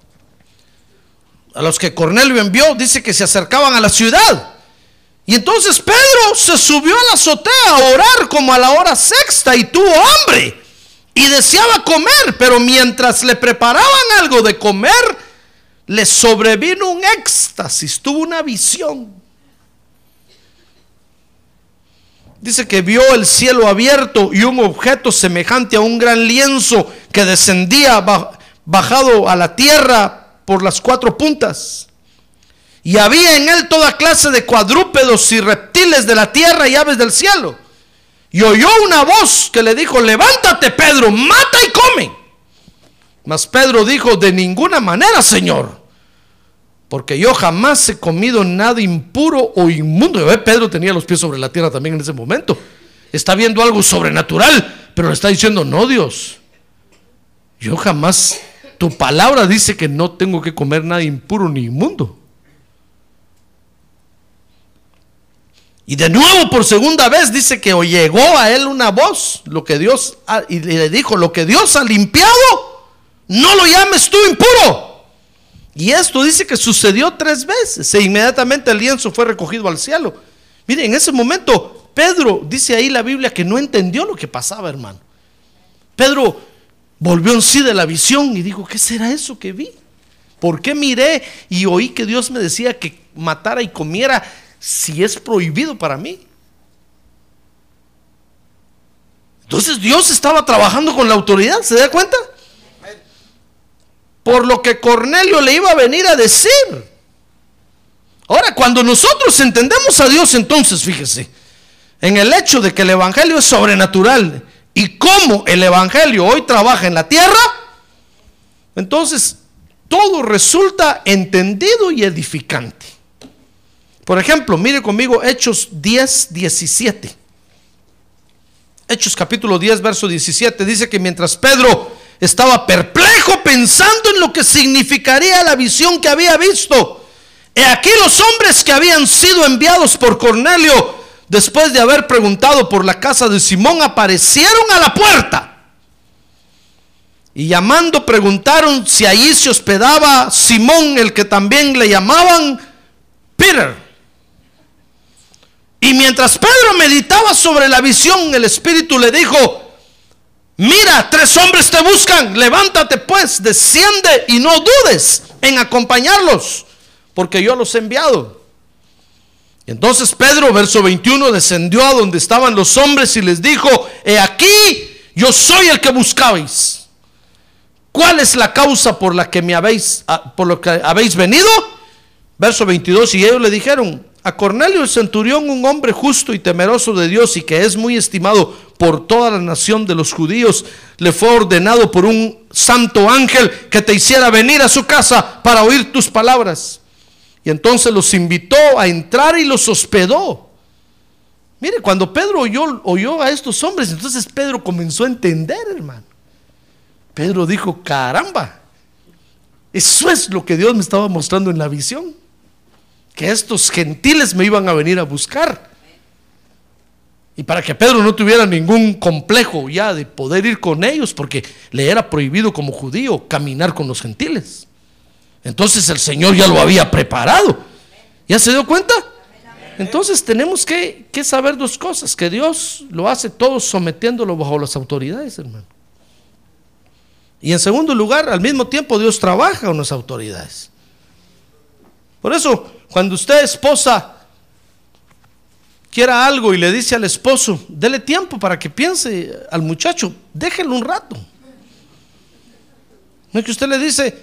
a los que Cornelio envió, dice que se acercaban a la ciudad. Y entonces Pedro se subió a la azotea a orar como a la hora sexta y tuvo hambre y deseaba comer, pero mientras le preparaban algo de comer, le sobrevino un éxtasis, tuvo una visión. Dice que vio el cielo abierto y un objeto semejante a un gran lienzo que descendía bajado a la tierra por las cuatro puntas. Y había en él toda clase de cuadrúpedos y reptiles de la tierra y aves del cielo. Y oyó una voz que le dijo, levántate Pedro, mata y come. Mas Pedro dijo, de ninguna manera, Señor, porque yo jamás he comido nada impuro o inmundo. ¿Ve? Pedro tenía los pies sobre la tierra también en ese momento. Está viendo algo sobrenatural, pero le está diciendo, no Dios, yo jamás, tu palabra dice que no tengo que comer nada impuro ni inmundo. Y de nuevo por segunda vez dice que llegó a él una voz, lo que Dios y le dijo, lo que Dios ha limpiado, no lo llames tú impuro. Y esto dice que sucedió tres veces. E inmediatamente el lienzo fue recogido al cielo. Mire, en ese momento, Pedro, dice ahí la Biblia, que no entendió lo que pasaba, hermano. Pedro volvió en sí de la visión y dijo, ¿qué será eso que vi? ¿Por qué miré y oí que Dios me decía que matara y comiera si es prohibido para mí? Entonces Dios estaba trabajando con la autoridad, ¿se da cuenta? Por lo que Cornelio le iba a venir a decir. Ahora, cuando nosotros entendemos a Dios, entonces fíjese, en el hecho de que el Evangelio es sobrenatural y cómo el Evangelio hoy trabaja en la tierra, entonces todo resulta entendido y edificante. Por ejemplo, mire conmigo Hechos 10, 17. Hechos capítulo 10, verso 17, dice que mientras Pedro estaba perplejo pensando en lo que significaría la visión que había visto. He aquí los hombres que habían sido enviados por Cornelio, después de haber preguntado por la casa de Simón, aparecieron a la puerta. Y llamando preguntaron si allí se hospedaba Simón, el que también le llamaban Peter. Y mientras Pedro meditaba sobre la visión, el Espíritu le dijo, Mira, tres hombres te buscan, levántate pues, desciende y no dudes en acompañarlos, porque yo los he enviado. Entonces Pedro, verso 21, descendió a donde estaban los hombres y les dijo, he aquí, yo soy el que buscabais. ¿Cuál es la causa por la que me habéis, ah, por lo que habéis venido? Verso 22, y ellos le dijeron, a Cornelio el centurión, un hombre justo y temeroso de Dios y que es muy estimado por toda la nación de los judíos, le fue ordenado por un santo ángel que te hiciera venir a su casa para oír tus palabras. Y entonces los invitó a entrar y los hospedó. Mire, cuando Pedro oyó, oyó a estos hombres, entonces Pedro comenzó a entender, hermano. Pedro dijo, caramba, eso es lo que Dios me estaba mostrando en la visión que estos gentiles me iban a venir a buscar. Y para que Pedro no tuviera ningún complejo ya de poder ir con ellos, porque le era prohibido como judío caminar con los gentiles. Entonces el Señor ya lo había preparado. ¿Ya se dio cuenta? Entonces tenemos que, que saber dos cosas, que Dios lo hace todo sometiéndolo bajo las autoridades, hermano. Y en segundo lugar, al mismo tiempo Dios trabaja con las autoridades. Por eso, cuando usted, esposa, quiera algo y le dice al esposo, dele tiempo para que piense al muchacho, déjelo un rato. No es que usted le dice,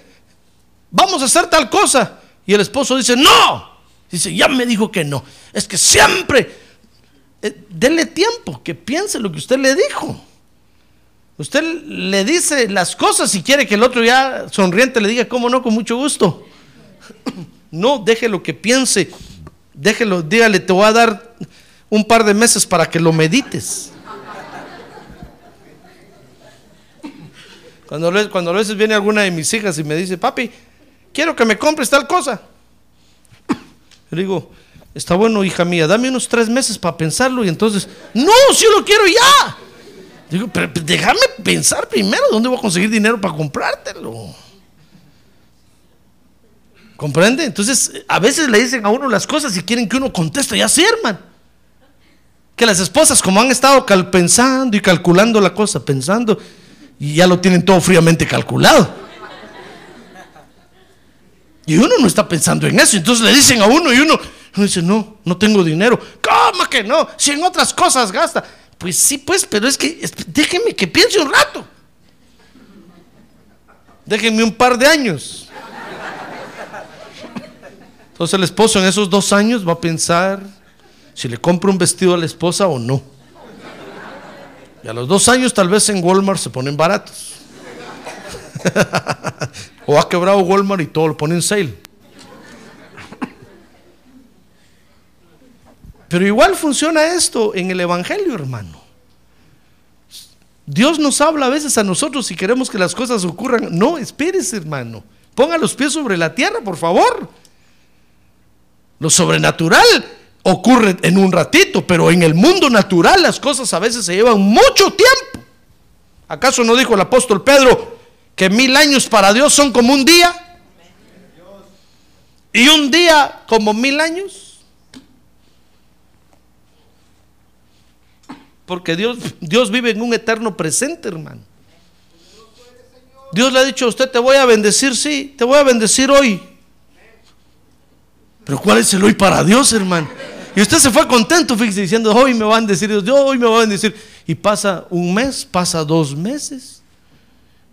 vamos a hacer tal cosa, y el esposo dice, no. Dice, ya me dijo que no. Es que siempre, eh, tiempo, que piense lo que usted le dijo. Usted le dice las cosas y quiere que el otro ya sonriente le diga, ¿cómo no? Con mucho gusto. No, déjelo que piense. Déjelo, dígale, te voy a dar un par de meses para que lo medites. Cuando, cuando a veces viene alguna de mis hijas y me dice, papi, quiero que me compres tal cosa. Le digo, está bueno, hija mía, dame unos tres meses para pensarlo y entonces, no, si yo lo quiero ya. Digo, pero déjame pensar primero, ¿dónde voy a conseguir dinero para comprártelo? ¿Comprende? Entonces, a veces le dicen a uno las cosas y quieren que uno conteste, ya sí, hermano. Que las esposas, como han estado pensando y calculando la cosa, pensando, y ya lo tienen todo fríamente calculado. Y uno no está pensando en eso. Entonces le dicen a uno y uno, uno dice, no, no tengo dinero. ¿Cómo que no? Si en otras cosas gasta. Pues sí, pues, pero es que déjenme que piense un rato. Déjenme un par de años. Entonces el esposo en esos dos años va a pensar si le compra un vestido a la esposa o no. Y a los dos años tal vez en Walmart se ponen baratos. [laughs] o ha quebrado Walmart y todo lo pone en sale. Pero igual funciona esto en el Evangelio, hermano. Dios nos habla a veces a nosotros si queremos que las cosas ocurran. No, espérese, hermano. Ponga los pies sobre la tierra, por favor. Lo sobrenatural ocurre en un ratito, pero en el mundo natural las cosas a veces se llevan mucho tiempo. ¿Acaso no dijo el apóstol Pedro que mil años para Dios son como un día? ¿Y un día como mil años? Porque Dios, Dios vive en un eterno presente, hermano. Dios le ha dicho a usted, te voy a bendecir, sí, te voy a bendecir hoy. Pero ¿cuál es el hoy para Dios, hermano? Y usted se fue contento, fíjese, diciendo, hoy me van a decir Dios, hoy me van a decir. Y pasa un mes, pasa dos meses.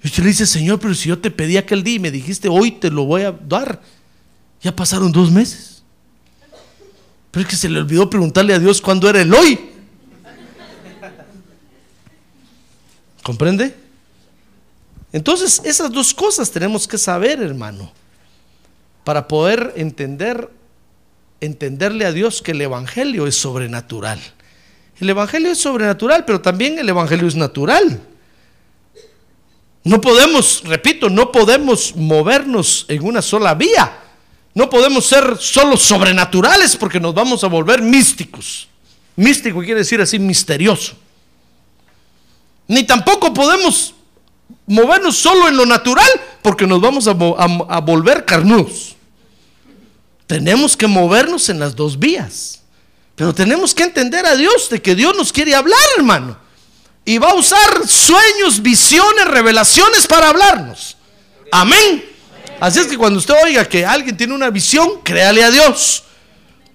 Y usted le dice, Señor, pero si yo te pedí aquel día y me dijiste, hoy te lo voy a dar. Ya pasaron dos meses. Pero es que se le olvidó preguntarle a Dios cuándo era el hoy. ¿Comprende? Entonces, esas dos cosas tenemos que saber, hermano, para poder entender entenderle a Dios que el Evangelio es sobrenatural. El Evangelio es sobrenatural, pero también el Evangelio es natural. No podemos, repito, no podemos movernos en una sola vía. No podemos ser solo sobrenaturales porque nos vamos a volver místicos. Místico quiere decir así misterioso. Ni tampoco podemos movernos solo en lo natural porque nos vamos a, a volver carnudos. Tenemos que movernos en las dos vías. Pero tenemos que entender a Dios de que Dios nos quiere hablar, hermano. y va a usar sueños, visiones, revelaciones para hablarnos. Amén. Así es que cuando usted oiga que alguien tiene una visión, créale a Dios,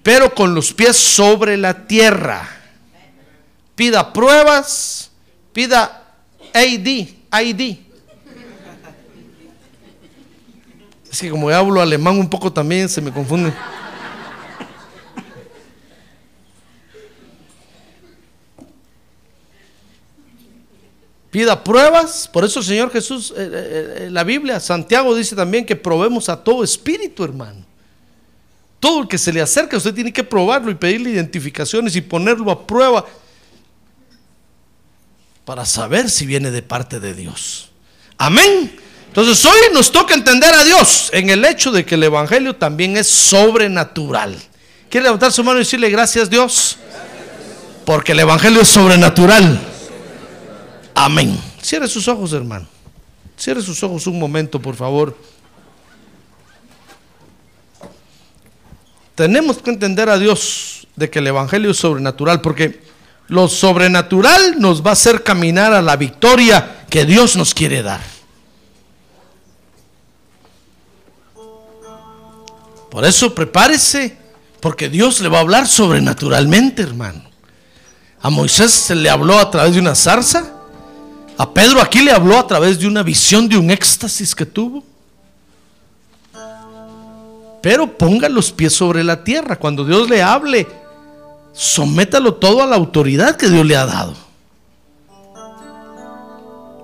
pero con los pies sobre la tierra. Pida pruebas, pida AD, ID. Es que como hablo alemán un poco también se me confunde. Pida pruebas, por eso el Señor Jesús, eh, eh, eh, la Biblia, Santiago dice también que probemos a todo espíritu, hermano. Todo el que se le acerca, usted tiene que probarlo y pedirle identificaciones y ponerlo a prueba para saber si viene de parte de Dios. Amén. Entonces hoy nos toca entender a Dios en el hecho de que el Evangelio también es sobrenatural. ¿Quiere levantar su mano y decirle gracias Dios? Porque el Evangelio es sobrenatural. Amén. Cierre sus ojos, hermano. Cierre sus ojos un momento, por favor. Tenemos que entender a Dios de que el Evangelio es sobrenatural, porque lo sobrenatural nos va a hacer caminar a la victoria que Dios nos quiere dar. Por eso prepárese, porque Dios le va a hablar sobrenaturalmente, hermano. A Moisés se le habló a través de una zarza. A Pedro aquí le habló a través de una visión, de un éxtasis que tuvo. Pero ponga los pies sobre la tierra. Cuando Dios le hable, sométalo todo a la autoridad que Dios le ha dado.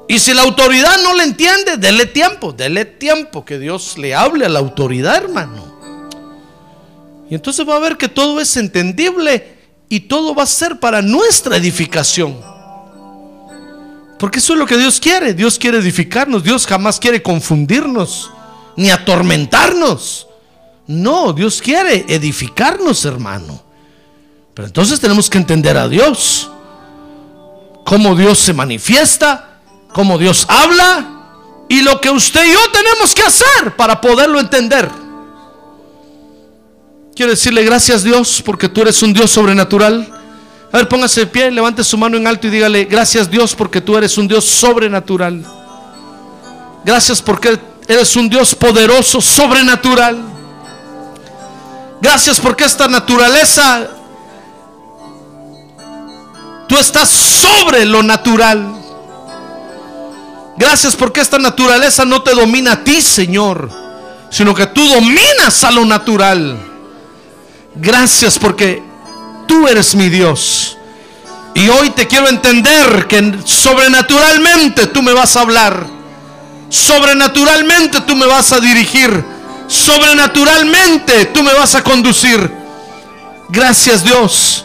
Y si la autoridad no le entiende, dele tiempo, dele tiempo que Dios le hable a la autoridad, hermano. Y entonces va a ver que todo es entendible y todo va a ser para nuestra edificación. Porque eso es lo que Dios quiere. Dios quiere edificarnos. Dios jamás quiere confundirnos ni atormentarnos. No, Dios quiere edificarnos, hermano. Pero entonces tenemos que entender a Dios. Cómo Dios se manifiesta, cómo Dios habla y lo que usted y yo tenemos que hacer para poderlo entender. Quiero decirle gracias Dios porque tú eres un Dios sobrenatural. A ver, póngase de pie, levante su mano en alto y dígale, gracias Dios porque tú eres un Dios sobrenatural. Gracias porque eres un Dios poderoso, sobrenatural. Gracias porque esta naturaleza, tú estás sobre lo natural. Gracias porque esta naturaleza no te domina a ti, Señor, sino que tú dominas a lo natural. Gracias porque tú eres mi Dios. Y hoy te quiero entender que sobrenaturalmente tú me vas a hablar. Sobrenaturalmente tú me vas a dirigir. Sobrenaturalmente tú me vas a conducir. Gracias Dios.